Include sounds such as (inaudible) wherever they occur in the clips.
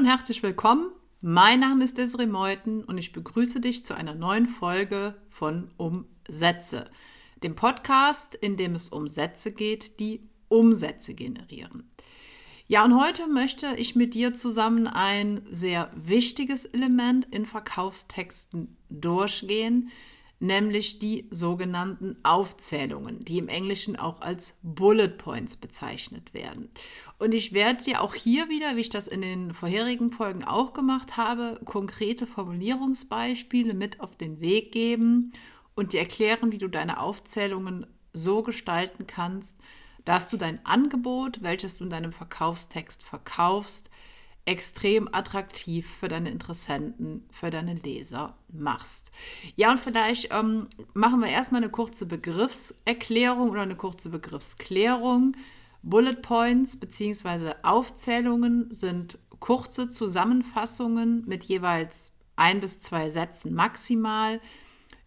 und herzlich willkommen. Mein Name ist Desiree Meuthen und ich begrüße dich zu einer neuen Folge von Umsätze, dem Podcast, in dem es um Sätze geht, die Umsätze generieren. Ja, und heute möchte ich mit dir zusammen ein sehr wichtiges Element in Verkaufstexten durchgehen, nämlich die sogenannten Aufzählungen, die im Englischen auch als Bullet Points bezeichnet werden. Und ich werde dir auch hier wieder, wie ich das in den vorherigen Folgen auch gemacht habe, konkrete Formulierungsbeispiele mit auf den Weg geben und dir erklären, wie du deine Aufzählungen so gestalten kannst, dass du dein Angebot, welches du in deinem Verkaufstext verkaufst, extrem attraktiv für deine Interessenten, für deine Leser machst. Ja, und vielleicht ähm, machen wir erstmal eine kurze Begriffserklärung oder eine kurze Begriffsklärung. Bullet Points bzw. Aufzählungen sind kurze Zusammenfassungen mit jeweils ein bis zwei Sätzen maximal,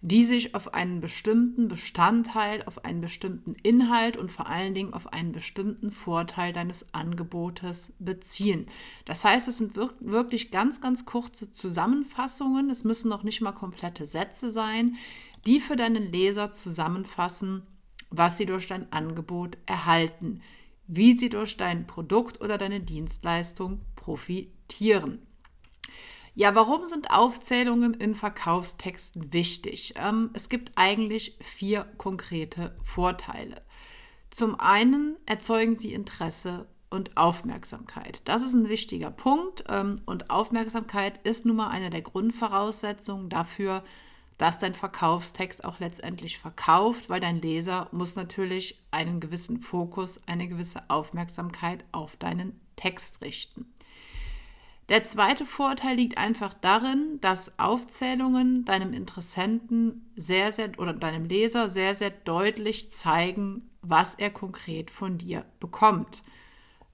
die sich auf einen bestimmten Bestandteil, auf einen bestimmten Inhalt und vor allen Dingen auf einen bestimmten Vorteil deines Angebotes beziehen. Das heißt, es sind wirklich ganz, ganz kurze Zusammenfassungen. Es müssen noch nicht mal komplette Sätze sein, die für deinen Leser zusammenfassen, was sie durch dein Angebot erhalten, wie sie durch dein Produkt oder deine Dienstleistung profitieren. Ja, warum sind Aufzählungen in Verkaufstexten wichtig? Ähm, es gibt eigentlich vier konkrete Vorteile. Zum einen erzeugen sie Interesse und Aufmerksamkeit. Das ist ein wichtiger Punkt ähm, und Aufmerksamkeit ist nun mal eine der Grundvoraussetzungen dafür, dass dein Verkaufstext auch letztendlich verkauft, weil dein Leser muss natürlich einen gewissen Fokus, eine gewisse Aufmerksamkeit auf deinen Text richten. Der zweite Vorteil liegt einfach darin, dass Aufzählungen deinem Interessenten sehr, sehr oder deinem Leser sehr, sehr deutlich zeigen, was er konkret von dir bekommt,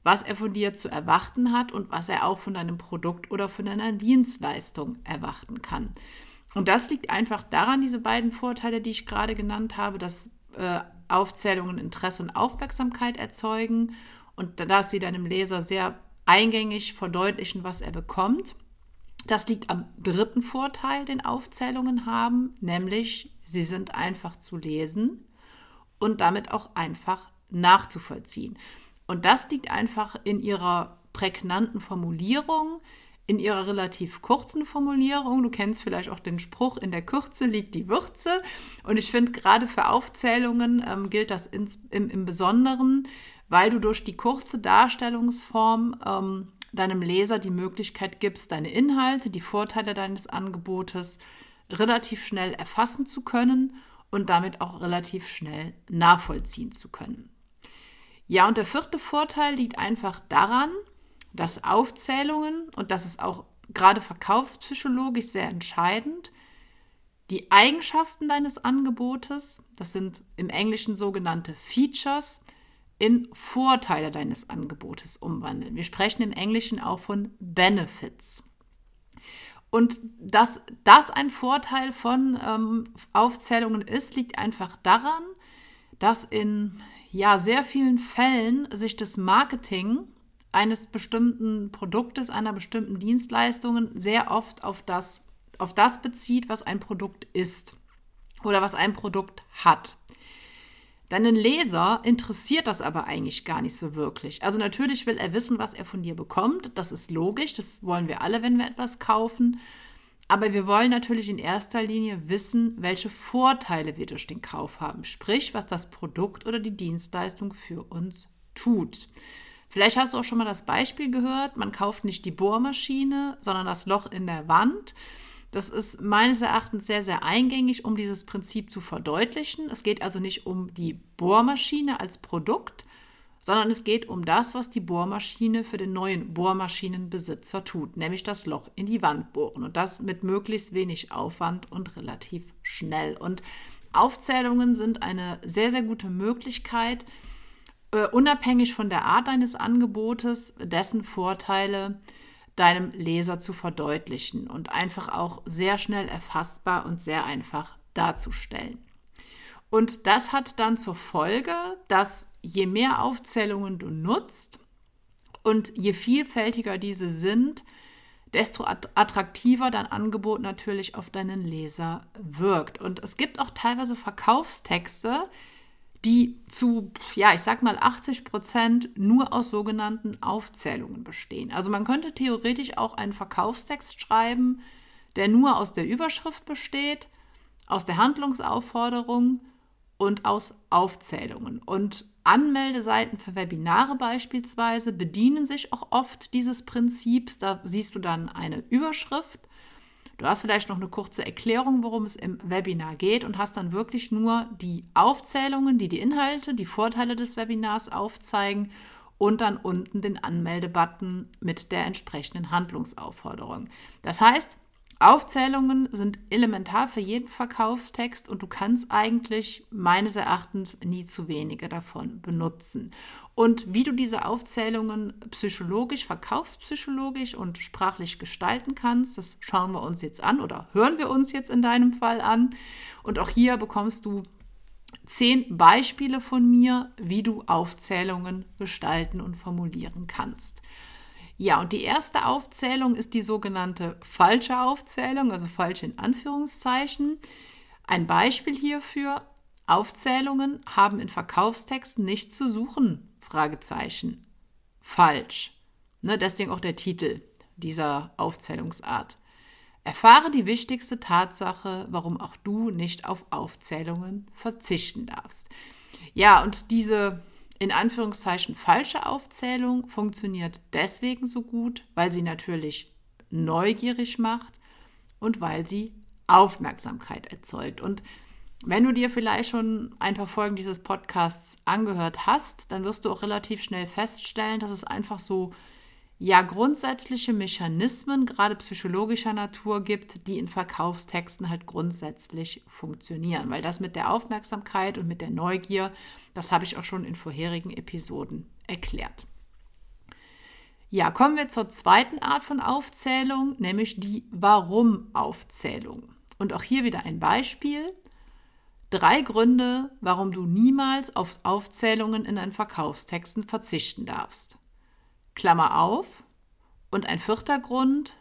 was er von dir zu erwarten hat und was er auch von deinem Produkt oder von deiner Dienstleistung erwarten kann. Und das liegt einfach daran, diese beiden Vorteile, die ich gerade genannt habe, dass äh, Aufzählungen Interesse und Aufmerksamkeit erzeugen und dass sie deinem Leser sehr eingängig verdeutlichen, was er bekommt. Das liegt am dritten Vorteil, den Aufzählungen haben, nämlich sie sind einfach zu lesen und damit auch einfach nachzuvollziehen. Und das liegt einfach in ihrer prägnanten Formulierung, in ihrer relativ kurzen Formulierung. Du kennst vielleicht auch den Spruch, in der Kürze liegt die Würze. Und ich finde, gerade für Aufzählungen ähm, gilt das ins, im, im Besonderen, weil du durch die kurze Darstellungsform ähm, deinem Leser die Möglichkeit gibst, deine Inhalte, die Vorteile deines Angebotes relativ schnell erfassen zu können und damit auch relativ schnell nachvollziehen zu können. Ja, und der vierte Vorteil liegt einfach daran, dass Aufzählungen, und das ist auch gerade verkaufspsychologisch sehr entscheidend, die Eigenschaften deines Angebotes, das sind im Englischen sogenannte Features, in Vorteile deines Angebotes umwandeln. Wir sprechen im Englischen auch von Benefits. Und dass das ein Vorteil von ähm, Aufzählungen ist, liegt einfach daran, dass in ja, sehr vielen Fällen sich das Marketing eines bestimmten Produktes, einer bestimmten Dienstleistung sehr oft auf das, auf das bezieht, was ein Produkt ist oder was ein Produkt hat. Deinen Leser interessiert das aber eigentlich gar nicht so wirklich. Also natürlich will er wissen, was er von dir bekommt. Das ist logisch, das wollen wir alle, wenn wir etwas kaufen. Aber wir wollen natürlich in erster Linie wissen, welche Vorteile wir durch den Kauf haben. Sprich, was das Produkt oder die Dienstleistung für uns tut. Vielleicht hast du auch schon mal das Beispiel gehört, man kauft nicht die Bohrmaschine, sondern das Loch in der Wand. Das ist meines Erachtens sehr, sehr eingängig, um dieses Prinzip zu verdeutlichen. Es geht also nicht um die Bohrmaschine als Produkt, sondern es geht um das, was die Bohrmaschine für den neuen Bohrmaschinenbesitzer tut, nämlich das Loch in die Wand bohren und das mit möglichst wenig Aufwand und relativ schnell. Und Aufzählungen sind eine sehr, sehr gute Möglichkeit, uh, unabhängig von der Art deines Angebotes, dessen Vorteile deinem Leser zu verdeutlichen und einfach auch sehr schnell erfassbar und sehr einfach darzustellen. Und das hat dann zur Folge, dass je mehr Aufzählungen du nutzt und je vielfältiger diese sind, desto attraktiver dein Angebot natürlich auf deinen Leser wirkt. Und es gibt auch teilweise Verkaufstexte, die zu, ja, ich sag mal 80 Prozent nur aus sogenannten Aufzählungen bestehen. Also man könnte theoretisch auch einen Verkaufstext schreiben, der nur aus der Überschrift besteht, aus der Handlungsaufforderung und aus Aufzählungen. Und Anmeldeseiten für Webinare beispielsweise bedienen sich auch oft dieses Prinzips. Da siehst du dann eine Überschrift. Du hast vielleicht noch eine kurze Erklärung, worum es im Webinar geht und hast dann wirklich nur die Aufzählungen, die die Inhalte, die Vorteile des Webinars aufzeigen und dann unten den Anmeldebutton mit der entsprechenden Handlungsaufforderung. Das heißt, Aufzählungen sind elementar für jeden Verkaufstext und du kannst eigentlich meines Erachtens nie zu wenige davon benutzen. Und wie du diese Aufzählungen psychologisch, verkaufspsychologisch und sprachlich gestalten kannst, das schauen wir uns jetzt an oder hören wir uns jetzt in deinem Fall an. Und auch hier bekommst du zehn Beispiele von mir, wie du Aufzählungen gestalten und formulieren kannst. Ja, und die erste Aufzählung ist die sogenannte falsche Aufzählung, also falsch in Anführungszeichen. Ein Beispiel hierfür, Aufzählungen haben in Verkaufstexten nichts zu suchen, Fragezeichen. Falsch. Ne, deswegen auch der Titel dieser Aufzählungsart. Erfahre die wichtigste Tatsache, warum auch du nicht auf Aufzählungen verzichten darfst. Ja, und diese in Anführungszeichen falsche Aufzählung funktioniert deswegen so gut, weil sie natürlich neugierig macht und weil sie Aufmerksamkeit erzeugt. Und wenn du dir vielleicht schon ein paar Folgen dieses Podcasts angehört hast, dann wirst du auch relativ schnell feststellen, dass es einfach so ja grundsätzliche Mechanismen, gerade psychologischer Natur gibt, die in Verkaufstexten halt grundsätzlich funktionieren. Weil das mit der Aufmerksamkeit und mit der Neugier, das habe ich auch schon in vorherigen Episoden erklärt. Ja, kommen wir zur zweiten Art von Aufzählung, nämlich die Warum-Aufzählung. Und auch hier wieder ein Beispiel. Drei Gründe, warum du niemals auf Aufzählungen in deinen Verkaufstexten verzichten darfst. Klammer auf. Und ein vierter Grund,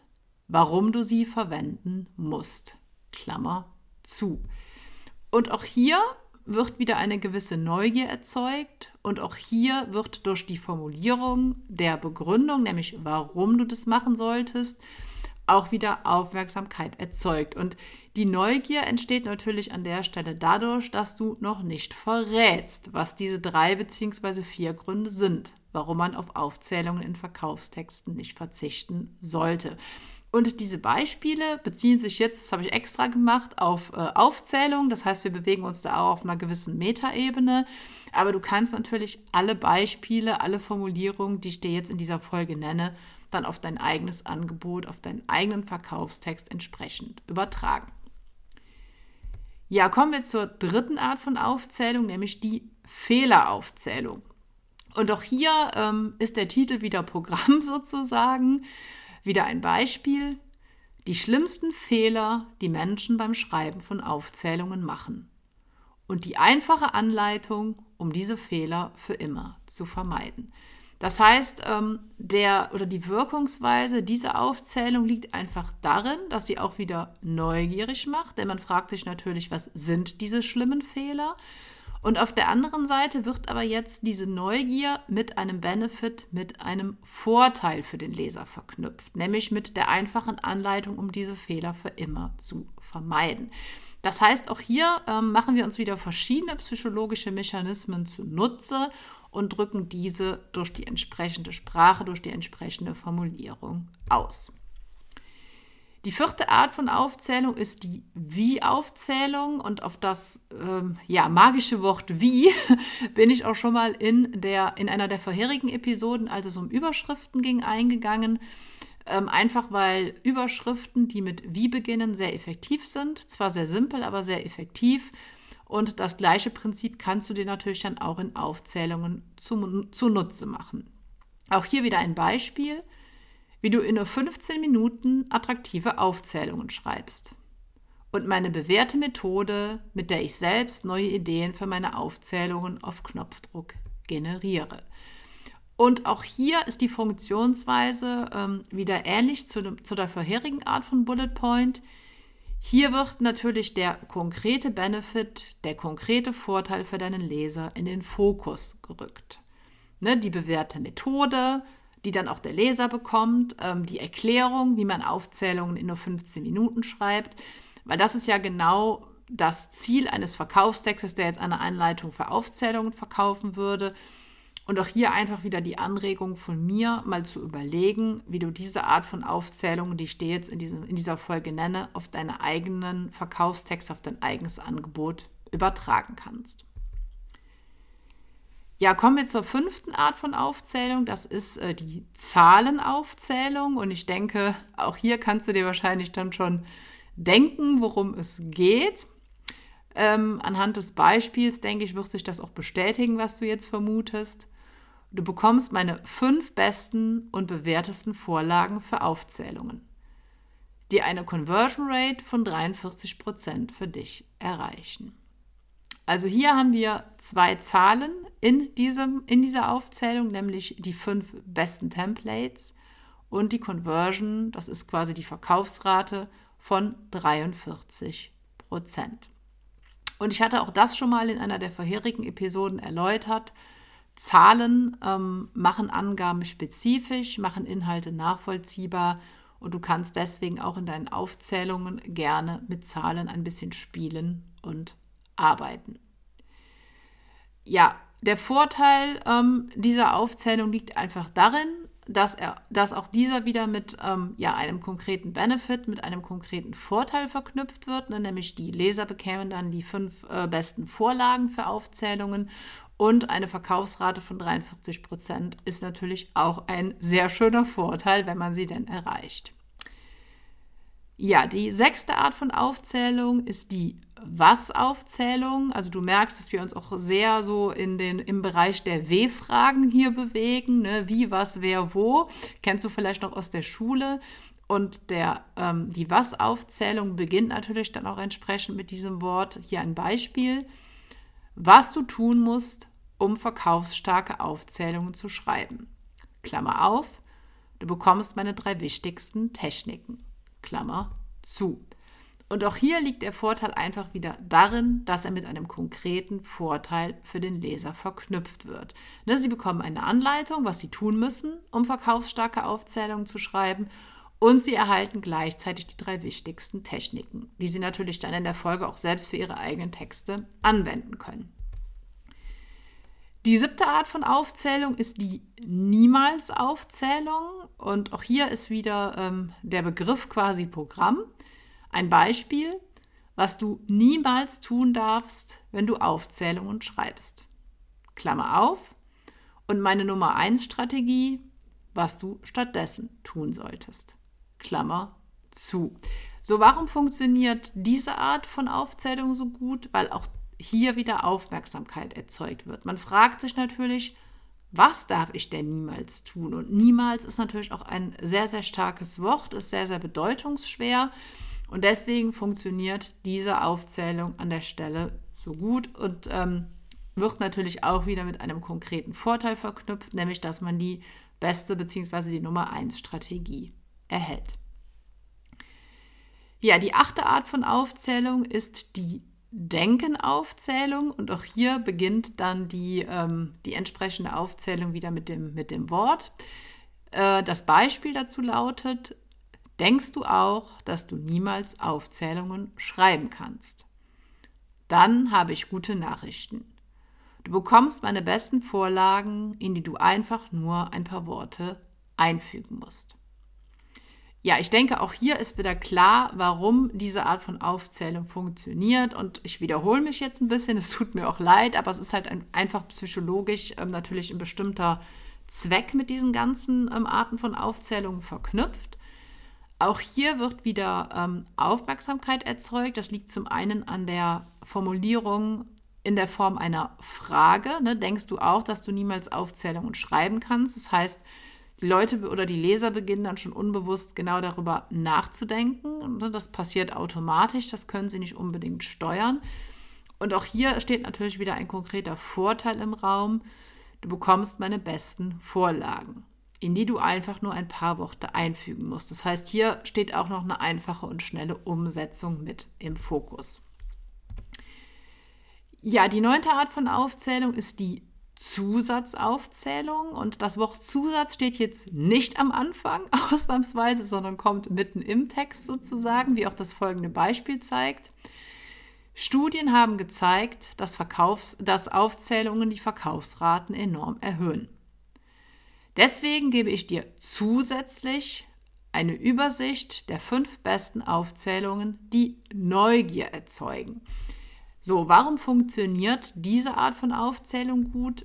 warum du sie verwenden musst. Klammer zu. Und auch hier wird wieder eine gewisse Neugier erzeugt und auch hier wird durch die Formulierung der Begründung, nämlich warum du das machen solltest, auch wieder Aufmerksamkeit erzeugt. Und die Neugier entsteht natürlich an der Stelle dadurch, dass du noch nicht verrätst, was diese drei bzw. vier Gründe sind, warum man auf Aufzählungen in Verkaufstexten nicht verzichten sollte. Und diese Beispiele beziehen sich jetzt, das habe ich extra gemacht, auf äh, Aufzählung. Das heißt, wir bewegen uns da auch auf einer gewissen Metaebene. Aber du kannst natürlich alle Beispiele, alle Formulierungen, die ich dir jetzt in dieser Folge nenne, dann auf dein eigenes Angebot, auf deinen eigenen Verkaufstext entsprechend übertragen. Ja, kommen wir zur dritten Art von Aufzählung, nämlich die Fehleraufzählung. Und auch hier ähm, ist der Titel wieder Programm (laughs) sozusagen. Wieder ein Beispiel. Die schlimmsten Fehler, die Menschen beim Schreiben von Aufzählungen machen. Und die einfache Anleitung, um diese Fehler für immer zu vermeiden. Das heißt, ähm, der oder die Wirkungsweise dieser Aufzählung liegt einfach darin, dass sie auch wieder neugierig macht, denn man fragt sich natürlich, was sind diese schlimmen Fehler? Und auf der anderen Seite wird aber jetzt diese Neugier mit einem Benefit, mit einem Vorteil für den Leser verknüpft, nämlich mit der einfachen Anleitung, um diese Fehler für immer zu vermeiden. Das heißt, auch hier ähm, machen wir uns wieder verschiedene psychologische Mechanismen zunutze und drücken diese durch die entsprechende Sprache, durch die entsprechende Formulierung aus. Die vierte Art von Aufzählung ist die Wie-Aufzählung und auf das ähm, ja, magische Wort Wie (laughs) bin ich auch schon mal in, der, in einer der vorherigen Episoden, als es um Überschriften ging, eingegangen. Ähm, einfach weil Überschriften, die mit Wie beginnen, sehr effektiv sind. Zwar sehr simpel, aber sehr effektiv. Und das gleiche Prinzip kannst du dir natürlich dann auch in Aufzählungen zunutze machen. Auch hier wieder ein Beispiel, wie du in nur 15 Minuten attraktive Aufzählungen schreibst. Und meine bewährte Methode, mit der ich selbst neue Ideen für meine Aufzählungen auf Knopfdruck generiere. Und auch hier ist die Funktionsweise ähm, wieder ähnlich zu, zu der vorherigen Art von Bullet Point. Hier wird natürlich der konkrete Benefit, der konkrete Vorteil für deinen Leser in den Fokus gerückt. Ne, die bewährte Methode, die dann auch der Leser bekommt, ähm, die Erklärung, wie man Aufzählungen in nur 15 Minuten schreibt, weil das ist ja genau das Ziel eines Verkaufstextes, der jetzt eine Einleitung für Aufzählungen verkaufen würde. Und auch hier einfach wieder die Anregung von mir, mal zu überlegen, wie du diese Art von Aufzählungen, die ich dir jetzt in, diesem, in dieser Folge nenne, auf deine eigenen Verkaufstexte, auf dein eigenes Angebot übertragen kannst. Ja, kommen wir zur fünften Art von Aufzählung. Das ist äh, die Zahlenaufzählung. Und ich denke, auch hier kannst du dir wahrscheinlich dann schon denken, worum es geht. Ähm, anhand des Beispiels, denke ich, wird sich das auch bestätigen, was du jetzt vermutest. Du bekommst meine fünf besten und bewährtesten Vorlagen für Aufzählungen, die eine Conversion Rate von 43% für dich erreichen. Also hier haben wir zwei Zahlen in, diesem, in dieser Aufzählung, nämlich die fünf besten Templates und die Conversion, das ist quasi die Verkaufsrate von 43% Und ich hatte auch das schon mal in einer der vorherigen Episoden erläutert. Zahlen ähm, machen Angaben spezifisch, machen Inhalte nachvollziehbar und du kannst deswegen auch in deinen Aufzählungen gerne mit Zahlen ein bisschen spielen und arbeiten. Ja, der Vorteil ähm, dieser Aufzählung liegt einfach darin, dass, er, dass auch dieser wieder mit ähm, ja, einem konkreten Benefit, mit einem konkreten Vorteil verknüpft wird, ne? nämlich die Leser bekämen dann die fünf äh, besten Vorlagen für Aufzählungen und eine Verkaufsrate von 43 Prozent ist natürlich auch ein sehr schöner Vorteil, wenn man sie denn erreicht. Ja, die sechste Art von Aufzählung ist die Was-Aufzählung. Also du merkst, dass wir uns auch sehr so in den, im Bereich der W-Fragen hier bewegen. Ne? Wie, was, wer, wo. Kennst du vielleicht noch aus der Schule. Und der, ähm, die Was-Aufzählung beginnt natürlich dann auch entsprechend mit diesem Wort. Hier ein Beispiel was du tun musst, um verkaufsstarke Aufzählungen zu schreiben. Klammer auf, du bekommst meine drei wichtigsten Techniken. Klammer zu. Und auch hier liegt der Vorteil einfach wieder darin, dass er mit einem konkreten Vorteil für den Leser verknüpft wird. Ne, sie bekommen eine Anleitung, was sie tun müssen, um verkaufsstarke Aufzählungen zu schreiben. Und sie erhalten gleichzeitig die drei wichtigsten Techniken, die sie natürlich dann in der Folge auch selbst für ihre eigenen Texte anwenden können. Die siebte Art von Aufzählung ist die Niemals-Aufzählung. Und auch hier ist wieder ähm, der Begriff quasi Programm. Ein Beispiel, was du niemals tun darfst, wenn du Aufzählungen schreibst. Klammer auf. Und meine Nummer 1 Strategie, was du stattdessen tun solltest. Klammer zu. So, warum funktioniert diese Art von Aufzählung so gut? Weil auch hier wieder Aufmerksamkeit erzeugt wird. Man fragt sich natürlich, was darf ich denn niemals tun? Und niemals ist natürlich auch ein sehr, sehr starkes Wort, ist sehr, sehr bedeutungsschwer. Und deswegen funktioniert diese Aufzählung an der Stelle so gut und ähm, wird natürlich auch wieder mit einem konkreten Vorteil verknüpft, nämlich dass man die beste bzw. die Nummer 1 Strategie erhält. Ja, die achte Art von Aufzählung ist die Denkenaufzählung und auch hier beginnt dann die, ähm, die entsprechende Aufzählung wieder mit dem, mit dem Wort. Äh, das Beispiel dazu lautet, denkst du auch, dass du niemals Aufzählungen schreiben kannst? Dann habe ich gute Nachrichten. Du bekommst meine besten Vorlagen, in die du einfach nur ein paar Worte einfügen musst. Ja, ich denke, auch hier ist wieder klar, warum diese Art von Aufzählung funktioniert. Und ich wiederhole mich jetzt ein bisschen, es tut mir auch leid, aber es ist halt ein, einfach psychologisch ähm, natürlich ein bestimmter Zweck mit diesen ganzen ähm, Arten von Aufzählungen verknüpft. Auch hier wird wieder ähm, Aufmerksamkeit erzeugt. Das liegt zum einen an der Formulierung in der Form einer Frage. Ne? Denkst du auch, dass du niemals Aufzählungen schreiben kannst? Das heißt, die Leute oder die Leser beginnen dann schon unbewusst genau darüber nachzudenken. Das passiert automatisch, das können sie nicht unbedingt steuern. Und auch hier steht natürlich wieder ein konkreter Vorteil im Raum. Du bekommst meine besten Vorlagen, in die du einfach nur ein paar Worte einfügen musst. Das heißt, hier steht auch noch eine einfache und schnelle Umsetzung mit im Fokus. Ja, die neunte Art von Aufzählung ist die Zusatzaufzählung und das Wort Zusatz steht jetzt nicht am Anfang (laughs) ausnahmsweise, sondern kommt mitten im Text sozusagen, wie auch das folgende Beispiel zeigt. Studien haben gezeigt, dass, Verkaufs-, dass Aufzählungen die Verkaufsraten enorm erhöhen. Deswegen gebe ich dir zusätzlich eine Übersicht der fünf besten Aufzählungen, die Neugier erzeugen. So, warum funktioniert diese Art von Aufzählung gut?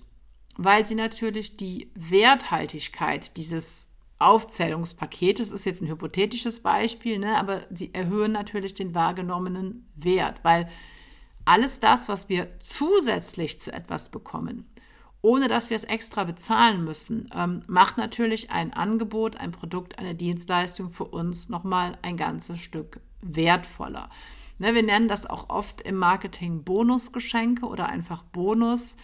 Weil sie natürlich die Werthaltigkeit dieses Aufzählungspaketes, ist jetzt ein hypothetisches Beispiel, ne, aber sie erhöhen natürlich den wahrgenommenen Wert, weil alles das, was wir zusätzlich zu etwas bekommen, ohne dass wir es extra bezahlen müssen, ähm, macht natürlich ein Angebot, ein Produkt, eine Dienstleistung für uns nochmal ein ganzes Stück wertvoller. Ne, wir nennen das auch oft im Marketing Bonusgeschenke oder einfach Bonus,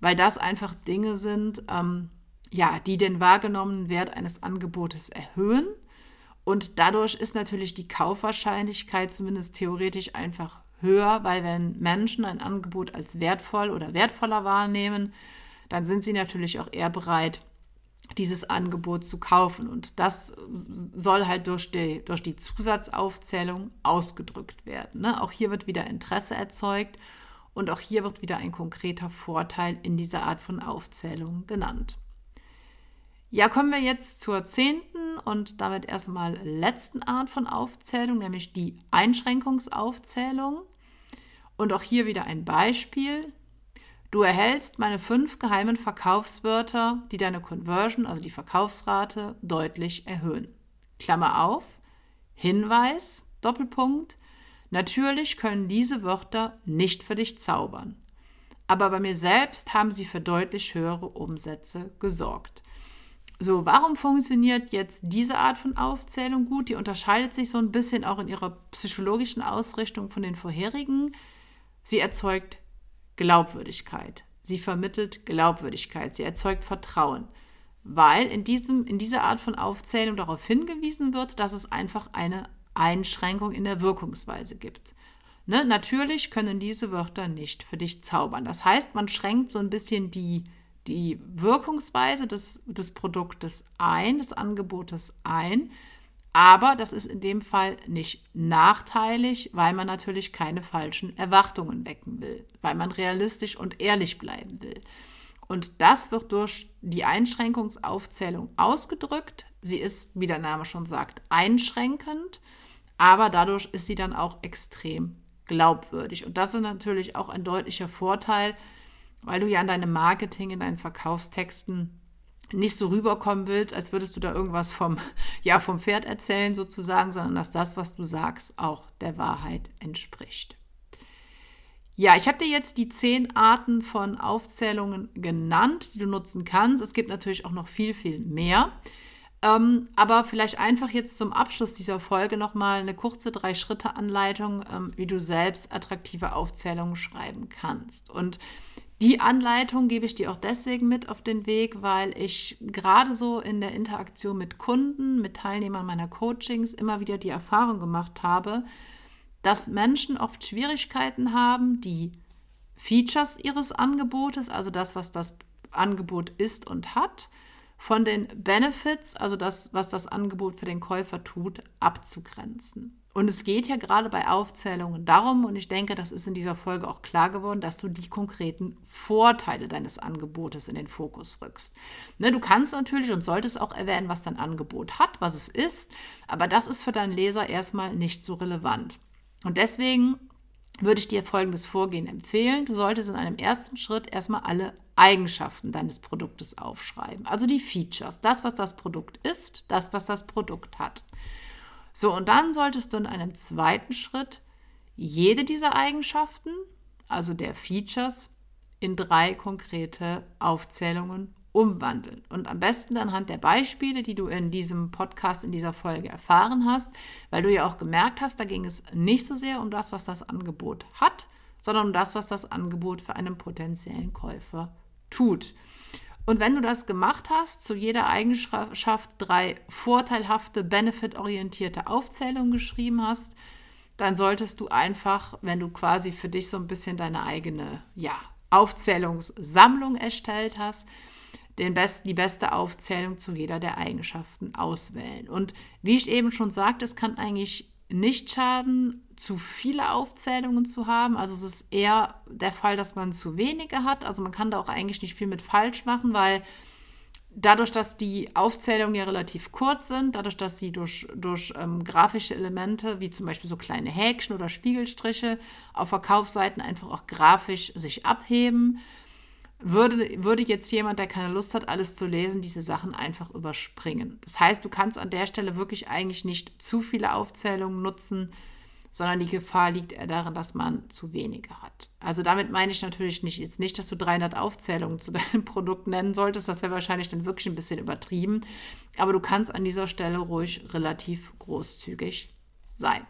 weil das einfach Dinge sind, ähm, ja, die den wahrgenommenen Wert eines Angebotes erhöhen. Und dadurch ist natürlich die Kaufwahrscheinlichkeit zumindest theoretisch einfach höher, weil wenn Menschen ein Angebot als wertvoll oder wertvoller wahrnehmen, dann sind sie natürlich auch eher bereit, dieses Angebot zu kaufen. Und das soll halt durch die, durch die Zusatzaufzählung ausgedrückt werden. Ne? Auch hier wird wieder Interesse erzeugt und auch hier wird wieder ein konkreter Vorteil in dieser Art von Aufzählung genannt. Ja, kommen wir jetzt zur zehnten und damit erstmal letzten Art von Aufzählung, nämlich die Einschränkungsaufzählung. Und auch hier wieder ein Beispiel. Du erhältst meine fünf geheimen Verkaufswörter, die deine Conversion, also die Verkaufsrate, deutlich erhöhen. Klammer auf, Hinweis, Doppelpunkt. Natürlich können diese Wörter nicht für dich zaubern. Aber bei mir selbst haben sie für deutlich höhere Umsätze gesorgt. So, warum funktioniert jetzt diese Art von Aufzählung gut? Die unterscheidet sich so ein bisschen auch in ihrer psychologischen Ausrichtung von den vorherigen. Sie erzeugt Glaubwürdigkeit. Sie vermittelt Glaubwürdigkeit. Sie erzeugt Vertrauen. Weil in, diesem, in dieser Art von Aufzählung darauf hingewiesen wird, dass es einfach eine Einschränkung in der Wirkungsweise gibt. Ne? Natürlich können diese Wörter nicht für dich zaubern. Das heißt, man schränkt so ein bisschen die, die Wirkungsweise des, des Produktes ein, des Angebotes ein aber das ist in dem Fall nicht nachteilig, weil man natürlich keine falschen Erwartungen wecken will, weil man realistisch und ehrlich bleiben will. Und das wird durch die Einschränkungsaufzählung ausgedrückt. Sie ist, wie der Name schon sagt, einschränkend, aber dadurch ist sie dann auch extrem glaubwürdig. Und das ist natürlich auch ein deutlicher Vorteil, weil du ja in deinem Marketing, in deinen Verkaufstexten nicht so rüberkommen willst, als würdest du da irgendwas vom, (laughs) ja, vom Pferd erzählen sozusagen, sondern dass das, was du sagst, auch der Wahrheit entspricht. Ja, ich habe dir jetzt die zehn Arten von Aufzählungen genannt, die du nutzen kannst. Es gibt natürlich auch noch viel, viel mehr. Ähm, aber vielleicht einfach jetzt zum Abschluss dieser Folge nochmal eine kurze Drei-Schritte-Anleitung, ähm, wie du selbst attraktive Aufzählungen schreiben kannst. Und die Anleitung gebe ich dir auch deswegen mit auf den Weg, weil ich gerade so in der Interaktion mit Kunden, mit Teilnehmern meiner Coachings immer wieder die Erfahrung gemacht habe, dass Menschen oft Schwierigkeiten haben, die Features ihres Angebotes, also das, was das Angebot ist und hat, von den Benefits, also das, was das Angebot für den Käufer tut, abzugrenzen. Und es geht ja gerade bei Aufzählungen darum, und ich denke, das ist in dieser Folge auch klar geworden, dass du die konkreten Vorteile deines Angebotes in den Fokus rückst. Ne, du kannst natürlich und solltest auch erwähnen, was dein Angebot hat, was es ist, aber das ist für deinen Leser erstmal nicht so relevant. Und deswegen würde ich dir folgendes Vorgehen empfehlen. Du solltest in einem ersten Schritt erstmal alle Eigenschaften deines Produktes aufschreiben. Also die Features, das, was das Produkt ist, das, was das Produkt hat. So, und dann solltest du in einem zweiten Schritt jede dieser Eigenschaften, also der Features, in drei konkrete Aufzählungen umwandeln. Und am besten anhand der Beispiele, die du in diesem Podcast, in dieser Folge erfahren hast, weil du ja auch gemerkt hast, da ging es nicht so sehr um das, was das Angebot hat, sondern um das, was das Angebot für einen potenziellen Käufer tut. Und wenn du das gemacht hast, zu jeder Eigenschaft drei vorteilhafte, benefitorientierte Aufzählungen geschrieben hast, dann solltest du einfach, wenn du quasi für dich so ein bisschen deine eigene ja, Aufzählungssammlung erstellt hast, den besten, die beste Aufzählung zu jeder der Eigenschaften auswählen. Und wie ich eben schon sagte, es kann eigentlich nicht schaden, zu viele Aufzählungen zu haben. Also es ist eher der Fall, dass man zu wenige hat. Also man kann da auch eigentlich nicht viel mit falsch machen, weil dadurch, dass die Aufzählungen ja relativ kurz sind, dadurch, dass sie durch, durch ähm, grafische Elemente, wie zum Beispiel so kleine Häkchen oder Spiegelstriche auf Verkaufsseiten einfach auch grafisch sich abheben, würde, würde jetzt jemand, der keine Lust hat, alles zu lesen, diese Sachen einfach überspringen. Das heißt, du kannst an der Stelle wirklich eigentlich nicht zu viele Aufzählungen nutzen, sondern die Gefahr liegt eher darin, dass man zu wenige hat. Also damit meine ich natürlich nicht jetzt nicht, dass du 300 Aufzählungen zu (laughs) deinem Produkt nennen solltest. Das wäre wahrscheinlich dann wirklich ein bisschen übertrieben. Aber du kannst an dieser Stelle ruhig relativ großzügig sein.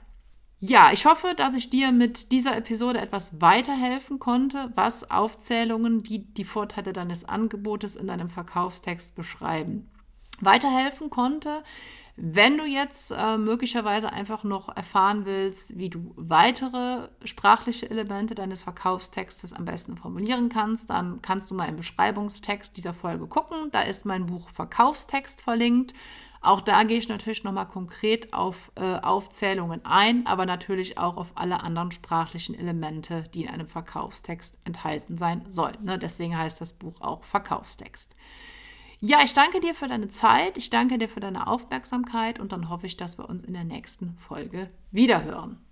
Ja, ich hoffe, dass ich dir mit dieser Episode etwas weiterhelfen konnte, was Aufzählungen, die die Vorteile deines Angebotes in deinem Verkaufstext beschreiben, weiterhelfen konnte. Wenn du jetzt äh, möglicherweise einfach noch erfahren willst, wie du weitere sprachliche Elemente deines Verkaufstextes am besten formulieren kannst, dann kannst du mal im Beschreibungstext dieser Folge gucken. Da ist mein Buch Verkaufstext verlinkt. Auch da gehe ich natürlich nochmal konkret auf äh, Aufzählungen ein, aber natürlich auch auf alle anderen sprachlichen Elemente, die in einem Verkaufstext enthalten sein sollen. Ne? Deswegen heißt das Buch auch Verkaufstext. Ja, ich danke dir für deine Zeit, ich danke dir für deine Aufmerksamkeit und dann hoffe ich, dass wir uns in der nächsten Folge wiederhören.